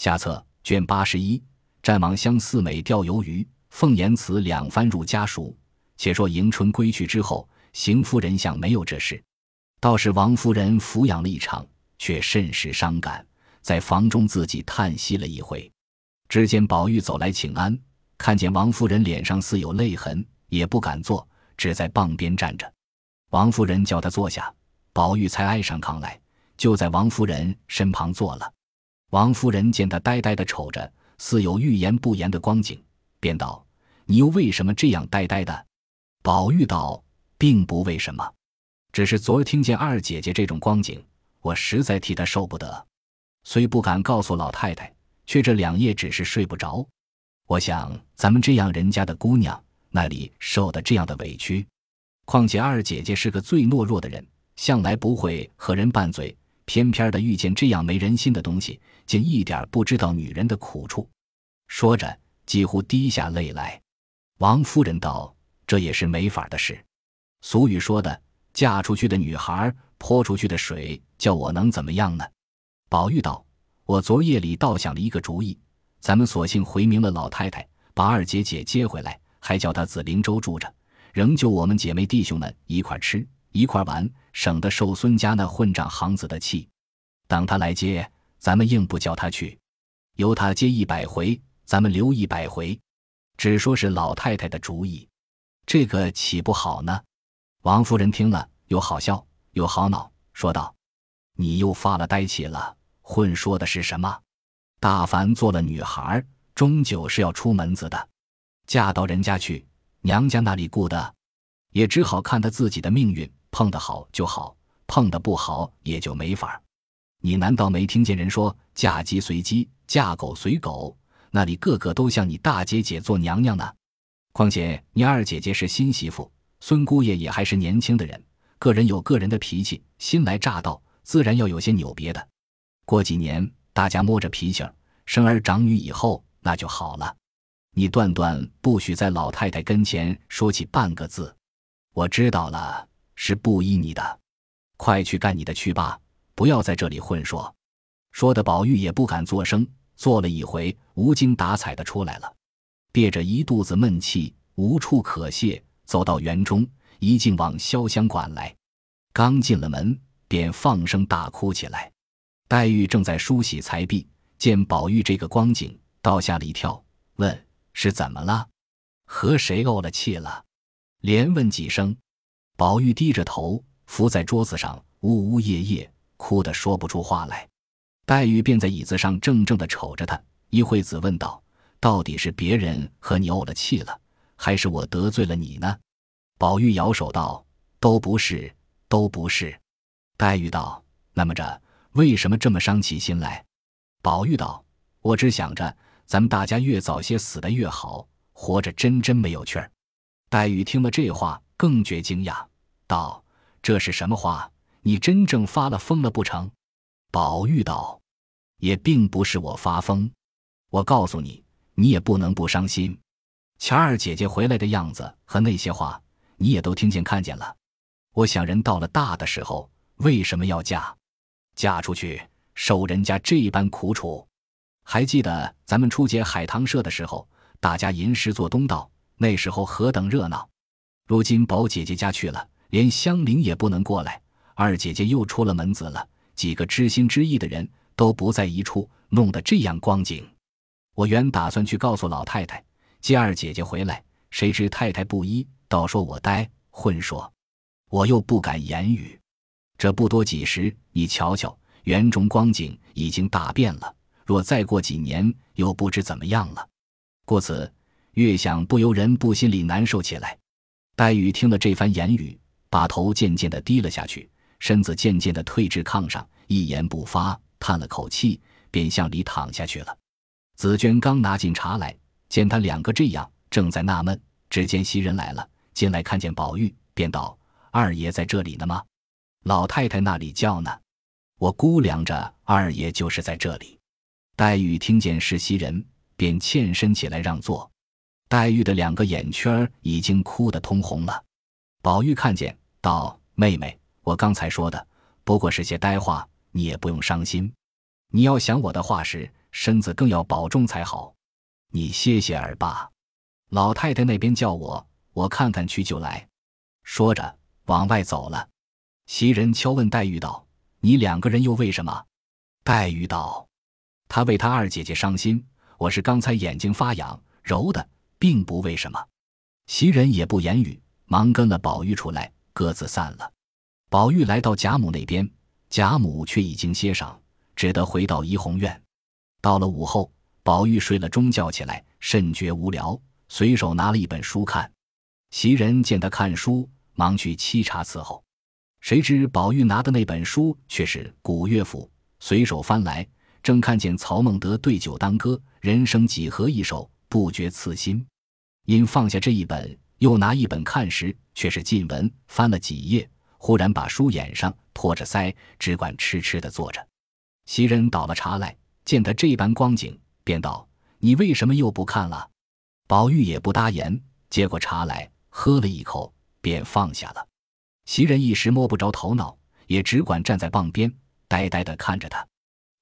下册卷八十一，战王相四美钓鱿鱼，凤言辞两番入家塾。且说迎春归去之后，邢夫人想没有这事，倒是王夫人抚养了一场，却甚是伤感，在房中自己叹息了一回。只见宝玉走来请安，看见王夫人脸上似有泪痕，也不敢坐，只在傍边站着。王夫人叫他坐下，宝玉才挨上炕来，就在王夫人身旁坐了。王夫人见他呆呆的瞅着，似有欲言不言的光景，便道：“你又为什么这样呆呆的？”宝玉道：“并不为什么，只是昨儿听见二姐姐这种光景，我实在替她受不得，虽不敢告诉老太太，却这两夜只是睡不着。我想咱们这样人家的姑娘，那里受的这样的委屈？况且二姐姐是个最懦弱的人，向来不会和人拌嘴。”偏偏的遇见这样没人心的东西，竟一点不知道女人的苦处。说着，几乎滴下泪来。王夫人道：“这也是没法的事。俗语说的，嫁出去的女孩泼出去的水，叫我能怎么样呢？”宝玉道：“我昨夜里倒想了一个主意，咱们索性回明了老太太，把二姐姐接回来，还叫她紫灵洲住着，仍旧我们姐妹弟兄们一块吃。”一块玩，省得受孙家那混账行子的气。等他来接，咱们硬不叫他去，由他接一百回，咱们留一百回。只说是老太太的主意，这个岂不好呢？王夫人听了，又好笑又好恼，说道：“你又发了呆气了，混说的是什么？大凡做了女孩，终究是要出门子的，嫁到人家去，娘家那里顾的，也只好看她自己的命运。”碰得好就好，碰得不好也就没法儿你难道没听见人说“嫁鸡随鸡，嫁狗随狗”？那里个个都像你大姐姐做娘娘呢？况且你二姐姐是新媳妇，孙姑爷也还是年轻的人，个人有个人的脾气，新来乍到，自然要有些扭别的。过几年，大家摸着脾气儿，生儿长女以后，那就好了。你断断不许在老太太跟前说起半个字。我知道了。是不依你的，快去干你的去吧，不要在这里混说。说的宝玉也不敢作声，坐了一回，无精打采的出来了，憋着一肚子闷气，无处可泄，走到园中，一径往潇湘馆来。刚进了门，便放声大哭起来。黛玉正在梳洗才毕，见宝玉这个光景，倒吓了一跳，问是怎么了，和谁怄了气了？连问几声。宝玉低着头伏在桌子上，呜呜咽咽，哭得说不出话来。黛玉便在椅子上怔怔地瞅着他，一会子问道：“到底是别人和你怄了气了，还是我得罪了你呢？”宝玉摇手道：“都不是，都不是。”黛玉道：“那么着，为什么这么伤起心来？”宝玉道：“我只想着咱们大家越早些死的越好，活着真真没有趣儿。”黛玉听了这话，更觉惊讶。道：“这是什么话？你真正发了疯了不成？”宝玉道：“也并不是我发疯，我告诉你，你也不能不伤心。乔二姐姐回来的样子和那些话，你也都听见看见了。我想人到了大的时候，为什么要嫁？嫁出去受人家这般苦楚？还记得咱们初结海棠社的时候，大家吟诗作东道，那时候何等热闹！如今宝姐姐家去了。”连香菱也不能过来，二姐姐又出了门子了，几个知心知意的人都不在一处，弄得这样光景。我原打算去告诉老太太接二姐姐回来，谁知太太不依，倒说我呆混说，我又不敢言语。这不多几时，你瞧瞧，园中光景已经大变了。若再过几年，又不知怎么样了。故此，越想不由人不心里难受起来。黛玉听了这番言语。把头渐渐地低了下去，身子渐渐地退至炕上，一言不发，叹了口气，便向里躺下去了。紫娟刚拿进茶来，见他两个这样，正在纳闷，只见袭人来了，进来看见宝玉，便道：“二爷在这里呢吗？老太太那里叫呢？我估量着二爷就是在这里。”黛玉听见是袭人，便欠身起来让座。黛玉的两个眼圈已经哭得通红了。宝玉看见。道：“妹妹，我刚才说的不过是些呆话，你也不用伤心。你要想我的话时，身子更要保重才好。你歇歇儿吧，老太太那边叫我，我看看去就来。说着往外走了。袭人敲问黛玉道：“你两个人又为什么？”黛玉道：“他为他二姐姐伤心，我是刚才眼睛发痒，揉的，并不为什么。”袭人也不言语，忙跟了宝玉出来，各自散了。宝玉来到贾母那边，贾母却已经歇晌，只得回到怡红院。到了午后，宝玉睡了中觉起来，甚觉无聊，随手拿了一本书看。袭人见他看书，忙去沏茶伺候。谁知宝玉拿的那本书却是《古乐府》，随手翻来，正看见曹孟德对酒当歌，人生几何一首，不觉刺心。因放下这一本，又拿一本看时，却是禁文，翻了几页，忽然把书掩上，托着腮，只管痴痴的坐着。袭人倒了茶来，见他这般光景，便道：“你为什么又不看了？”宝玉也不答言，接过茶来，喝了一口，便放下了。袭人一时摸不着头脑，也只管站在傍边，呆呆地看着他。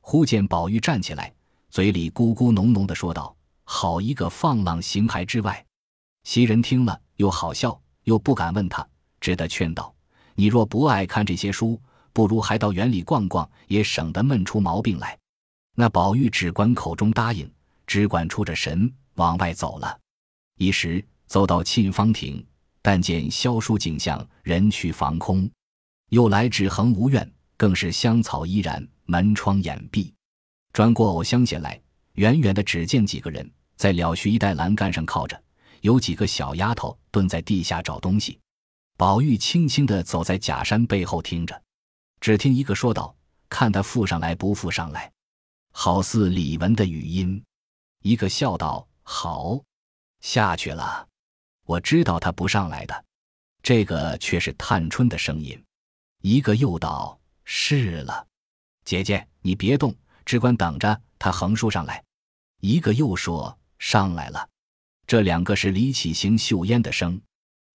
忽见宝玉站起来，嘴里咕咕哝哝地说道：“好一个放浪形骸之外！”袭人听了，又好笑，又不敢问他，只得劝道：“你若不爱看这些书，不如还到园里逛逛，也省得闷出毛病来。”那宝玉只管口中答应，只管出着神往外走了。一时走到沁芳亭。但见萧疏景象，人去房空；又来至恒芜苑，更是香草依然，门窗掩闭。转过藕香榭来，远远的只见几个人在了絮一带栏杆上靠着，有几个小丫头蹲在地下找东西。宝玉轻轻地走在假山背后听着，只听一个说道：“看他附上来不附上来，好似李文的语音。”一个笑道：“好，下去了。”我知道他不上来的，这个却是探春的声音。一个又道：“是了，姐姐你别动，只管等着他横竖上来。”一个又说：“上来了。”这两个是李启行、秀烟的声。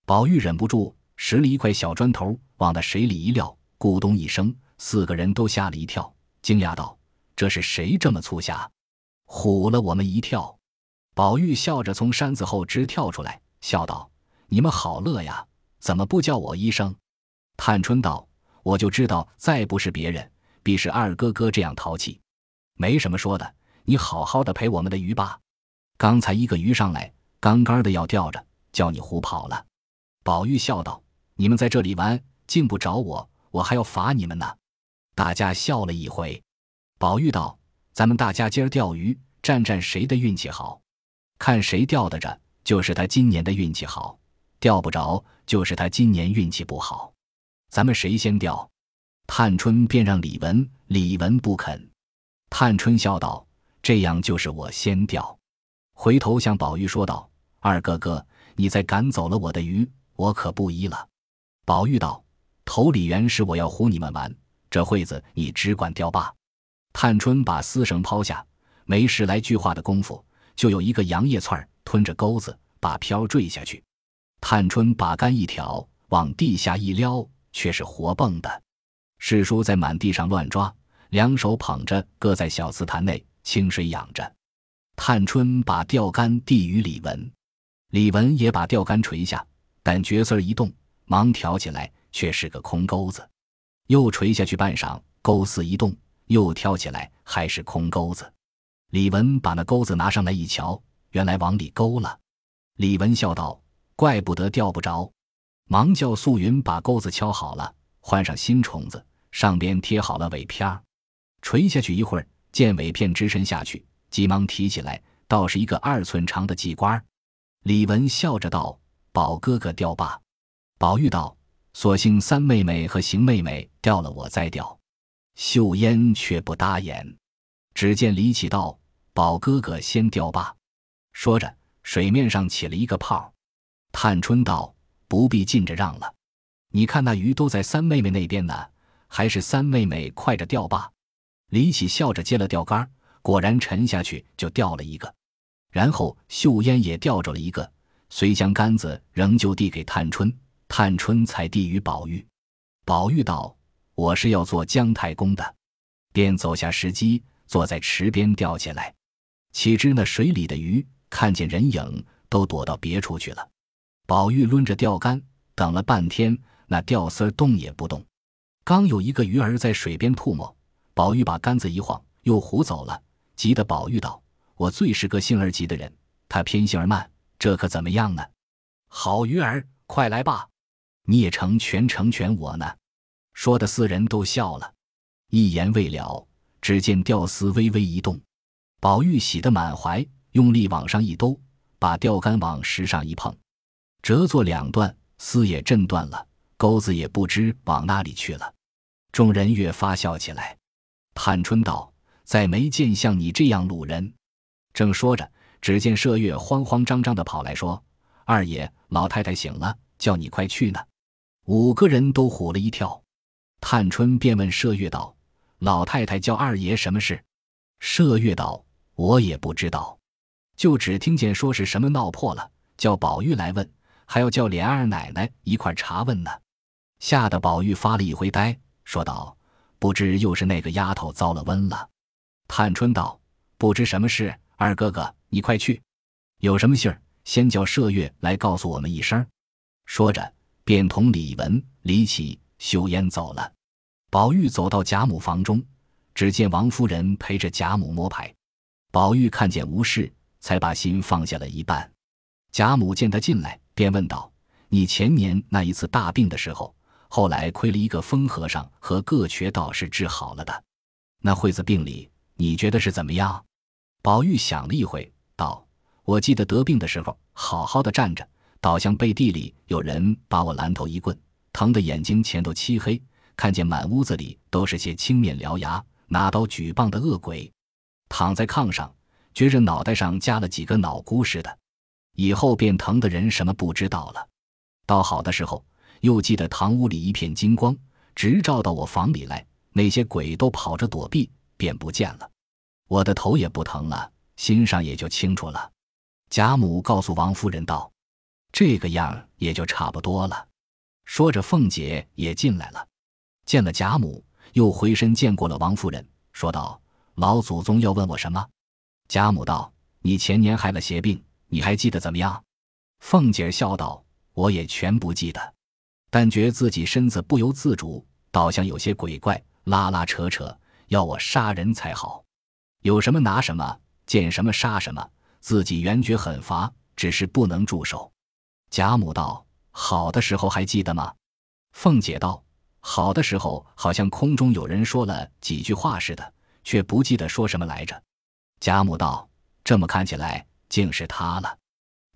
宝玉忍不住拾了一块小砖头往那水里一撂，咕咚一声，四个人都吓了一跳，惊讶道：“这是谁这么粗瞎？唬了我们一跳！”宝玉笑着从山子后直跳出来。笑道：“你们好乐呀，怎么不叫我一声？”探春道：“我就知道，再不是别人，必是二哥哥这样淘气。没什么说的，你好好的陪我们的鱼吧。刚才一个鱼上来，干干的要钓着，叫你胡跑了。”宝玉笑道：“你们在这里玩，竟不找我，我还要罚你们呢。”大家笑了一回。宝玉道：“咱们大家今儿钓鱼，战战谁的运气好，看谁钓得着。”就是他今年的运气好，钓不着；就是他今年运气不好，咱们谁先钓？探春便让李文，李文不肯。探春笑道：“这样就是我先钓。”回头向宝玉说道：“二哥哥，你再赶走了我的鱼，我可不依了。”宝玉道：“头里原是我要唬你们玩，这会子你只管钓罢。”探春把丝绳抛下，没十来句话的功夫，就有一个杨叶串儿。吞着钩子，把漂坠下去。探春把竿一挑，往地下一撩，却是活蹦的。世叔在满地上乱抓，两手捧着，搁在小瓷坛内，清水养着。探春把钓竿递与李文，李文也把钓竿垂下，但角色一动，忙挑起来，却是个空钩子。又垂下去半晌，钩丝一动，又挑起来，还是空钩子。李文把那钩子拿上来一瞧。原来往里勾了，李文笑道：“怪不得钓不着。”忙叫素云把钩子敲好了，换上新虫子，上边贴好了尾片儿。垂下去一会儿，见尾片直伸下去，急忙提起来，倒是一个二寸长的鲫瓜。李文笑着道：“宝哥哥钓罢。”宝玉道：“所幸三妹妹和邢妹妹钓了，我再钓。”秀烟却不答言。只见李启道：“宝哥哥先钓罢。”说着，水面上起了一个泡。探春道：“不必近着让了，你看那鱼都在三妹妹那边呢，还是三妹妹快着钓吧。”李喜笑着接了钓竿，果然沉下去就钓了一个。然后秀烟也钓着了一个，遂将杆子仍旧递给探春，探春才递与宝玉。宝玉道：“我是要做姜太公的。”便走下石矶，坐在池边钓起来。岂知那水里的鱼看见人影，都躲到别处去了。宝玉抡着钓竿，等了半天，那钓丝动也不动。刚有一个鱼儿在水边吐沫，宝玉把杆子一晃，又胡走了。急得宝玉道：“我最是个性儿急的人，他偏性儿慢，这可怎么样呢？”好鱼儿，快来吧！你也成全成全我呢。说的四人都笑了。一言未了，只见钓丝微微一动，宝玉喜得满怀，用力往上一兜，把钓竿往石上一碰，折作两段，丝也震断了，钩子也不知往哪里去了。众人越发笑起来。探春道：“再没见像你这样鲁人。”正说着，只见麝月慌慌张张的跑来说：“二爷，老太太醒了，叫你快去呢。”五个人都唬了一跳。探春便问麝月道。老太太叫二爷什么事？麝月道：“我也不知道，就只听见说是什么闹破了，叫宝玉来问，还要叫琏二奶奶一块查问呢。”吓得宝玉发了一回呆，说道：“不知又是那个丫头遭了瘟了。”探春道：“不知什么事，二哥哥你快去，有什么信儿，先叫麝月来告诉我们一声。”说着，便同李文、李启、秀烟走了。宝玉走到贾母房中，只见王夫人陪着贾母摸牌。宝玉看见无事，才把心放下了一半。贾母见他进来，便问道：“你前年那一次大病的时候，后来亏了一个疯和尚和各瘸道士治好了的，那惠子病里，你觉得是怎么样？”宝玉想了一回，道：“我记得得病的时候，好好的站着，倒像背地里有人把我拦头一棍，疼得眼睛前头漆黑。”看见满屋子里都是些青面獠牙、拿刀举棒的恶鬼，躺在炕上，觉着脑袋上加了几个脑箍似的，以后便疼的人什么不知道了。到好的时候，又记得堂屋里一片金光，直照到我房里来，那些鬼都跑着躲避，便不见了。我的头也不疼了，心上也就清楚了。贾母告诉王夫人道：“这个样也就差不多了。”说着，凤姐也进来了。见了贾母，又回身见过了王夫人，说道：“老祖宗要问我什么？”贾母道：“你前年害了邪病，你还记得怎么样？”凤姐笑道：“我也全不记得，但觉自己身子不由自主，倒像有些鬼怪，拉拉扯扯，要我杀人才好。有什么拿什么，见什么杀什么，自己原觉很乏，只是不能住手。”贾母道：“好的时候还记得吗？”凤姐道。好的时候，好像空中有人说了几句话似的，却不记得说什么来着。贾母道：“这么看起来，竟是他了。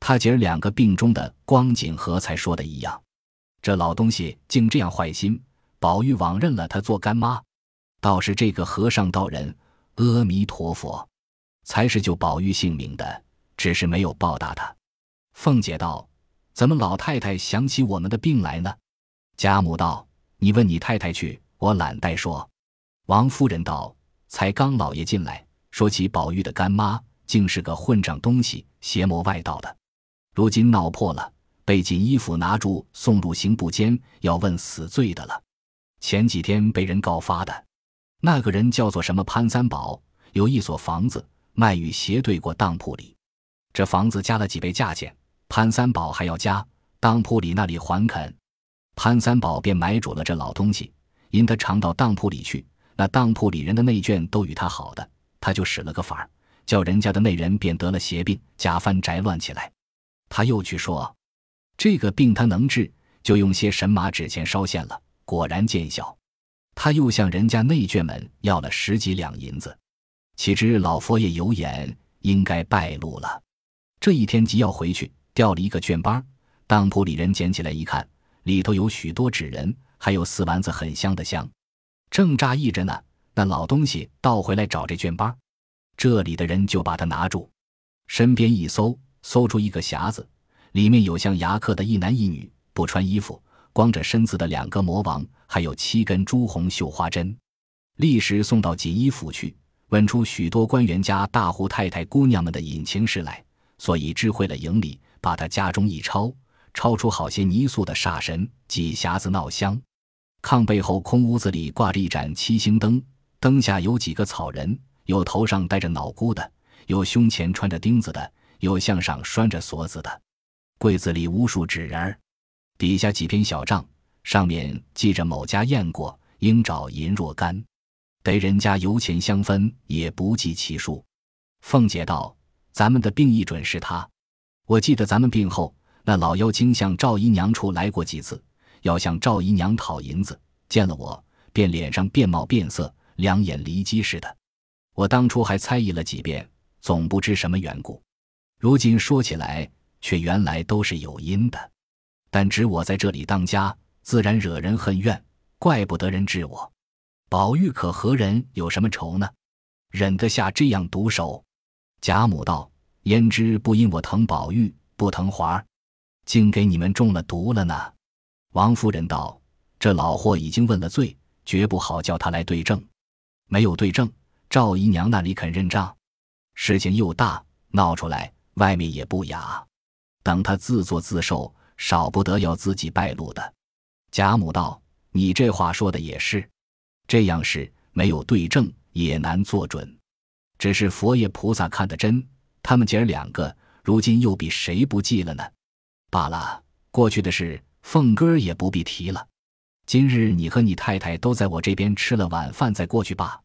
他姐儿两个病中的光景和才说的一样。这老东西竟这样坏心，宝玉枉认了他做干妈。倒是这个和尚道人，阿弥陀佛，才是救宝玉性命的，只是没有报答他。”凤姐道：“怎么老太太想起我们的病来呢？”贾母道。你问你太太去，我懒得说。王夫人道：“才刚老爷进来，说起宝玉的干妈，竟是个混账东西，邪魔外道的。如今闹破了，被锦衣府拿住，送入刑部监，要问死罪的了。前几天被人告发的，那个人叫做什么潘三宝，有一所房子卖与斜对过当铺里，这房子加了几倍价钱，潘三宝还要加，当铺里那里还肯。”潘三宝便买主了这老东西，因他常到当铺里去，那当铺里人的内眷都与他好的，他就使了个法儿，叫人家的内人便得了邪病，家翻宅乱起来。他又去说，这个病他能治，就用些神马纸钱烧现了，果然见效。他又向人家内眷们要了十几两银子，岂知老佛爷有眼，应该败露了。这一天即要回去，掉了一个卷包，当铺里人捡起来一看。里头有许多纸人，还有四丸子很香的香，正扎意着呢。那老东西倒回来找这卷包，这里的人就把他拿住，身边一搜，搜出一个匣子，里面有像牙刻的一男一女，不穿衣服，光着身子的两个魔王，还有七根朱红绣花针。立时送到锦衣府去，问出许多官员家大户太太姑娘们的隐情事来，所以知会了营里，把他家中一抄。抄出好些泥塑的煞神，几匣子闹香。炕背后空屋子里挂着一盏七星灯，灯下有几个草人，有头上戴着脑箍的，有胸前穿着钉子的，有项上拴着锁子的。柜子里无数纸人儿，底下几篇小账，上面记着某家验过，应找银若干，得人家油钱相分，也不计其数。凤姐道：“咱们的病一准是他。我记得咱们病后，那老妖精向赵姨娘处来过几次，要向赵姨娘讨银子，见了我，便脸上变貌变色，两眼离机似的。我当初还猜疑了几遍，总不知什么缘故。如今说起来。”却原来都是有因的，但只我在这里当家，自然惹人恨怨，怪不得人治我。宝玉可和人有什么仇呢？忍得下这样毒手？贾母道：“焉知不因我疼宝玉，不疼华儿，竟给你们中了毒了呢？”王夫人道：“这老货已经问了罪，绝不好叫他来对证。没有对证，赵姨娘那里肯认账？事情又大，闹出来，外面也不雅。”等他自作自受，少不得要自己败露的。贾母道：“你这话说的也是，这样事没有对证也难做准。只是佛爷菩萨看得真，他们姐儿两个如今又比谁不济了呢？罢了，过去的事，凤哥也不必提了。今日你和你太太都在我这边吃了晚饭，再过去罢。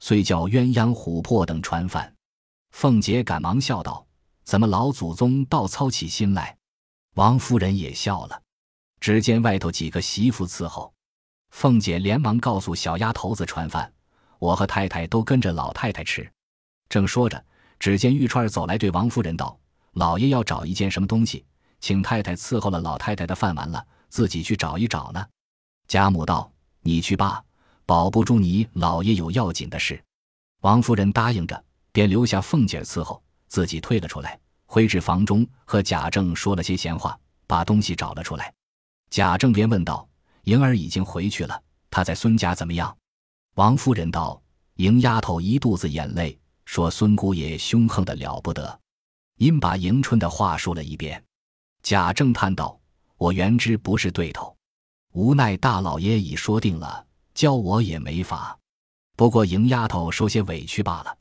遂叫鸳鸯、琥珀等传饭。凤姐赶忙笑道。”怎么老祖宗倒操起心来？王夫人也笑了。只见外头几个媳妇伺候，凤姐连忙告诉小丫头子传饭，我和太太都跟着老太太吃。正说着，只见玉钏走来，对王夫人道：“老爷要找一件什么东西，请太太伺候了老太太的饭完了，自己去找一找呢。”贾母道：“你去吧，保不住你老爷有要紧的事。”王夫人答应着，便留下凤姐伺候。自己退了出来，回至房中，和贾政说了些闲话，把东西找了出来。贾政便问道：“莹儿已经回去了，她在孙家怎么样？”王夫人道：“莹丫头一肚子眼泪，说孙姑爷凶横的了不得。”因把迎春的话说了一遍。贾政叹道：“我原知不是对头，无奈大老爷已说定了，教我也没法。不过莹丫头受些委屈罢了。”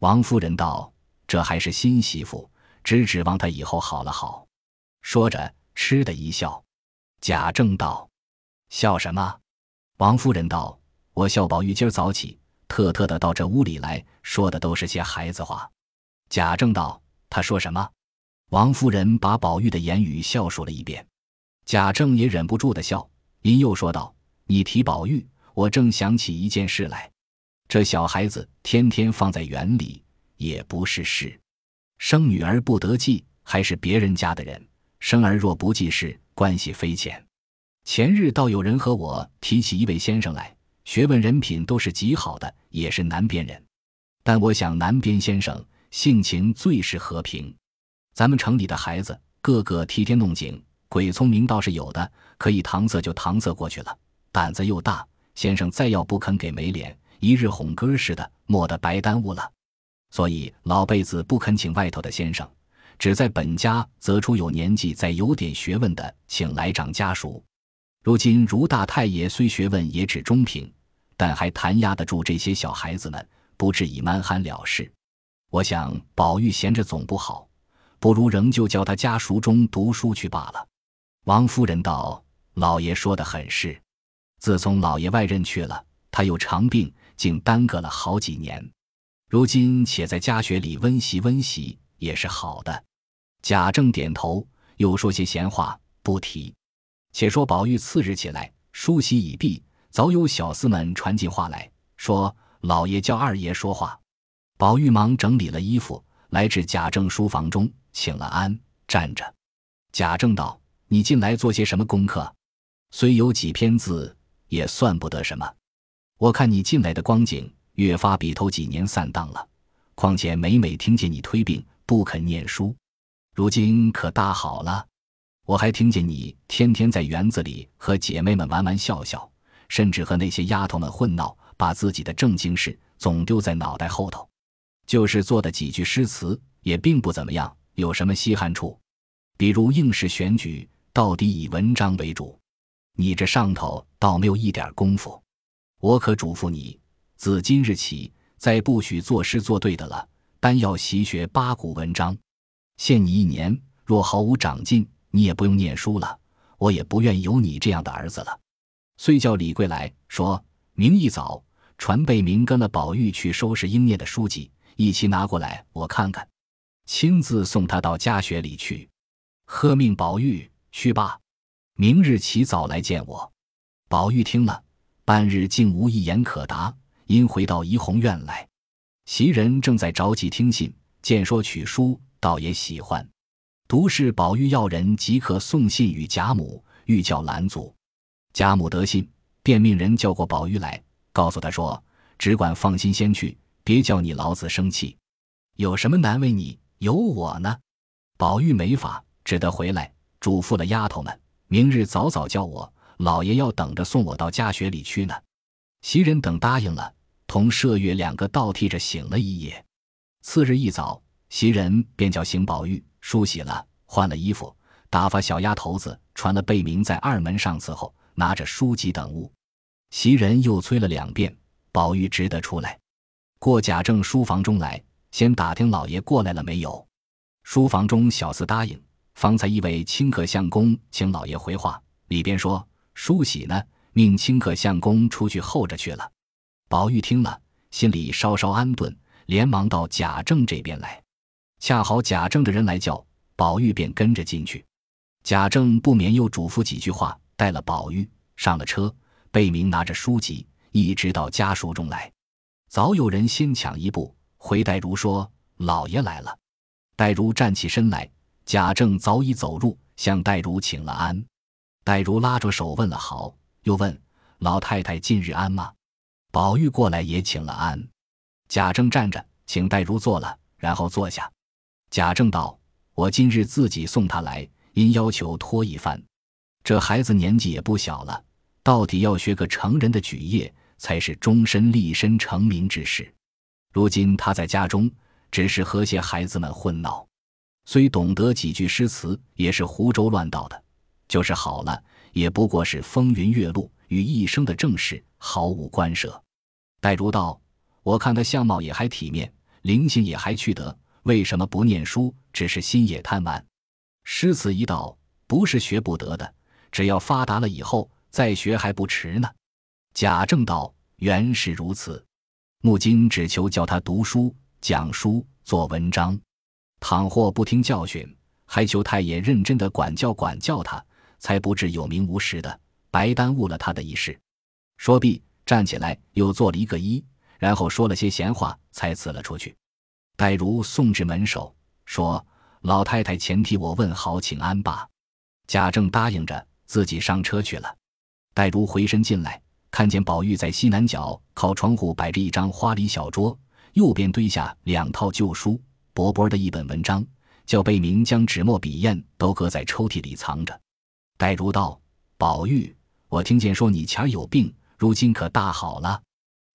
王夫人道。这还是新媳妇，只指望他以后好了好。说着，嗤的一笑。贾政道：“笑什么？”王夫人道：“我笑宝玉今儿早起，特特的到这屋里来说的都是些孩子话。”贾政道：“他说什么？”王夫人把宝玉的言语笑说了一遍。贾政也忍不住的笑，因又说道：“你提宝玉，我正想起一件事来。这小孩子天天放在园里。”也不是事，生女儿不得计，还是别人家的人；生儿若不计事，关系非浅。前日倒有人和我提起一位先生来，学问人品都是极好的，也是南边人。但我想南边先生性情最是和平，咱们城里的孩子个个替天弄井，鬼聪明倒是有的，可以搪塞就搪塞过去了，胆子又大。先生再要不肯给没脸，一日哄歌似的，莫得白耽误了。所以老辈子不肯请外头的先生，只在本家择出有年纪、再有点学问的，请来长家属。如今如大太爷虽学问也只中平，但还弹压得住这些小孩子们，不至以蛮憨了事。我想宝玉闲着总不好，不如仍旧叫他家塾中读书去罢了。王夫人道：“老爷说的很是。自从老爷外任去了，他又长病，竟耽搁了好几年。”如今且在家学里温习温习也是好的。贾政点头，又说些闲话，不提。且说宝玉次日起来，梳洗已毕，早有小厮们传进话来说：“老爷叫二爷说话。”宝玉忙整理了衣服，来至贾政书房中，请了安，站着。贾政道：“你近来做些什么功课？虽有几篇字，也算不得什么。我看你近来的光景。”越发比头几年散荡了，况且每每听见你推病不肯念书，如今可大好了。我还听见你天天在园子里和姐妹们玩玩笑笑，甚至和那些丫头们混闹，把自己的正经事总丢在脑袋后头。就是做的几句诗词，也并不怎么样，有什么稀罕处？比如应试选举，到底以文章为主，你这上头倒没有一点功夫。我可嘱咐你。自今日起，再不许作诗作对的了，单要习学八股文章。限你一年，若毫无长进，你也不用念书了。我也不愿有你这样的儿子了。遂叫李贵来说：“明一早传贝明跟了宝玉去收拾应念的书籍，一起拿过来我看看，亲自送他到家学里去。喝命宝玉去吧，明日起早来见我。”宝玉听了，半日竟无一言可答，因回到怡红院来。袭人正在着急听信，见说取书。倒也喜欢，独是宝玉要人即刻送信与贾母，欲叫拦阻。贾母得信，便命人叫过宝玉来，告诉他说：“只管放心先去，别叫你老子生气。有什么难为你，有我呢。”宝玉没法，只得回来，嘱咐了丫头们：“明日早早叫我，老爷要等着送我到家学里去呢。”袭人等答应了，同麝月两个倒替着醒了一夜。次日一早。袭人便叫醒宝玉，梳洗了，换了衣服，打发小丫头子传了贝明在二门上伺候，拿着书籍等物。袭人又催了两遍，宝玉只得出来，过贾政书房中来，先打听老爷过来了没有。书房中小厮答应，方才一位清客相公请老爷回话，里边说梳洗呢，命清客相公出去候着去了。宝玉听了，心里稍稍安顿，连忙到贾政这边来。恰好贾政的人来叫，宝玉便跟着进去。贾政不免又嘱咐几句话，带了宝玉上了车。贝明拿着书籍，一直到家书中来。早有人先抢一步，回黛如说：“老爷来了。”黛如站起身来，贾政早已走入，向黛如请了安。黛如拉着手问了好，又问：“老太太近日安吗？”宝玉过来也请了安。贾政站着，请黛如坐了，然后坐下。贾政道：“我今日自己送他来，因要求托一番。这孩子年纪也不小了，到底要学个成人的举业，才是终身立身成名之事。如今他在家中，只是和些孩子们混闹，虽懂得几句诗词，也是胡诌乱道的。就是好了，也不过是风云月露，与一生的正事毫无关涉。”黛如道：“我看他相貌也还体面，灵性也还去得。”为什么不念书？只是心也贪玩。诗词一道，不是学不得的，只要发达了以后再学还不迟呢。贾政道：“原是如此，木金只求教他读书、讲书、做文章。倘或不听教训，还求太爷认真的管教管教他，才不至有名无实的，白耽误了他的一世。”说毕，站起来又做了一个揖，然后说了些闲话，才辞了出去。黛如送至门首，说：“老太太前替我问好，请安吧。”贾政答应着，自己上车去了。黛如回身进来，看见宝玉在西南角靠窗户摆着一张花梨小桌，右边堆下两套旧书，薄薄的一本文章，叫贝明将纸墨笔砚都搁在抽屉里藏着。黛如道：“宝玉，我听见说你前儿有病，如今可大好了？”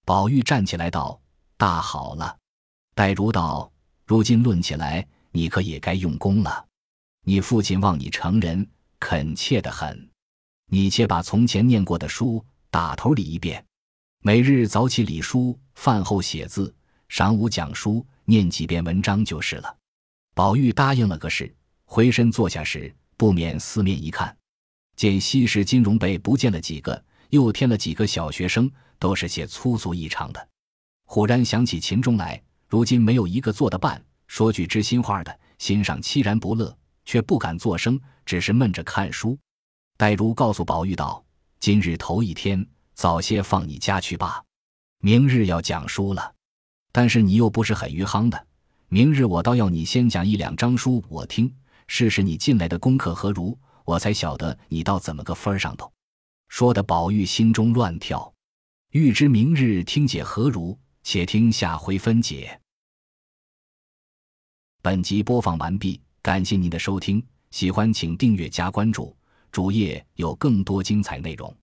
宝玉站起来道：“大好了。”黛如道：“如今论起来，你可也该用功了。你父亲望你成人，恳切的很。你且把从前念过的书打头理一遍，每日早起理书，饭后写字，晌午讲书，念几遍文章就是了。”宝玉答应了个是，回身坐下时，不免四面一看，见西市金融被不见了几个，又添了几个小学生，都是些粗俗异常的。忽然想起秦钟来。如今没有一个做的伴、说句知心话的，心上凄然不乐，却不敢作声，只是闷着看书。黛如告诉宝玉道：“今日头一天，早些放你家去吧。明日要讲书了，但是你又不是很余夯的，明日我倒要你先讲一两章书我听，试试你进来的功课何如，我才晓得你到怎么个分上头。”说的宝玉心中乱跳，欲知明日听解何如。且听下回分解。本集播放完毕，感谢您的收听，喜欢请订阅加关注，主页有更多精彩内容。